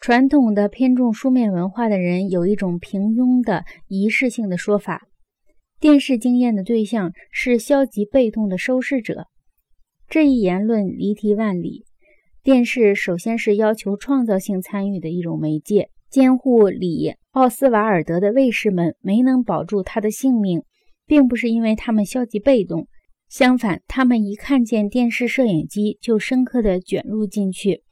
传统的偏重书面文化的人有一种平庸的仪式性的说法：电视经验的对象是消极被动的收视者。这一言论离题万里。电视首先是要求创造性参与的一种媒介。监护里奥斯瓦尔德的卫士们没能保住他的性命，并不是因为他们消极被动，相反，他们一看见电视摄影机就深刻地卷入进去，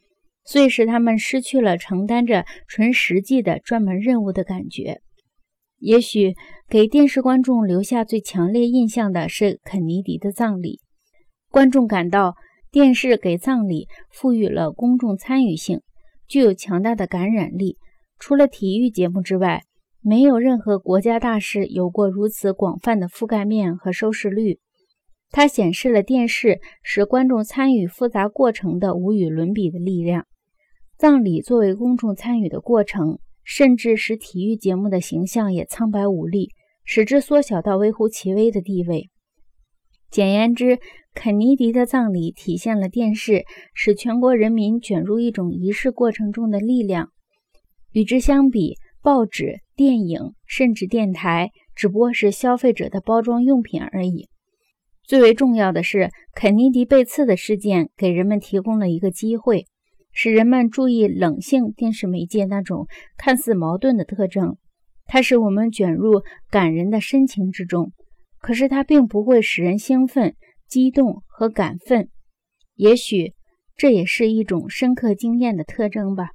所以使他们失去了承担着纯实际的专门任务的感觉。也许给电视观众留下最强烈印象的是肯尼迪的葬礼，观众感到。电视给葬礼赋予了公众参与性，具有强大的感染力。除了体育节目之外，没有任何国家大事有过如此广泛的覆盖面和收视率。它显示了电视使观众参与复杂过程的无与伦比的力量。葬礼作为公众参与的过程，甚至使体育节目的形象也苍白无力，使之缩小到微乎其微的地位。简言之，肯尼迪的葬礼体现了电视使全国人民卷入一种仪式过程中的力量。与之相比，报纸、电影甚至电台只不过是消费者的包装用品而已。最为重要的是，肯尼迪被刺的事件给人们提供了一个机会，使人们注意冷性电视媒介那种看似矛盾的特征。它使我们卷入感人的深情之中。可是它并不会使人兴奋、激动和感奋，也许这也是一种深刻经验的特征吧。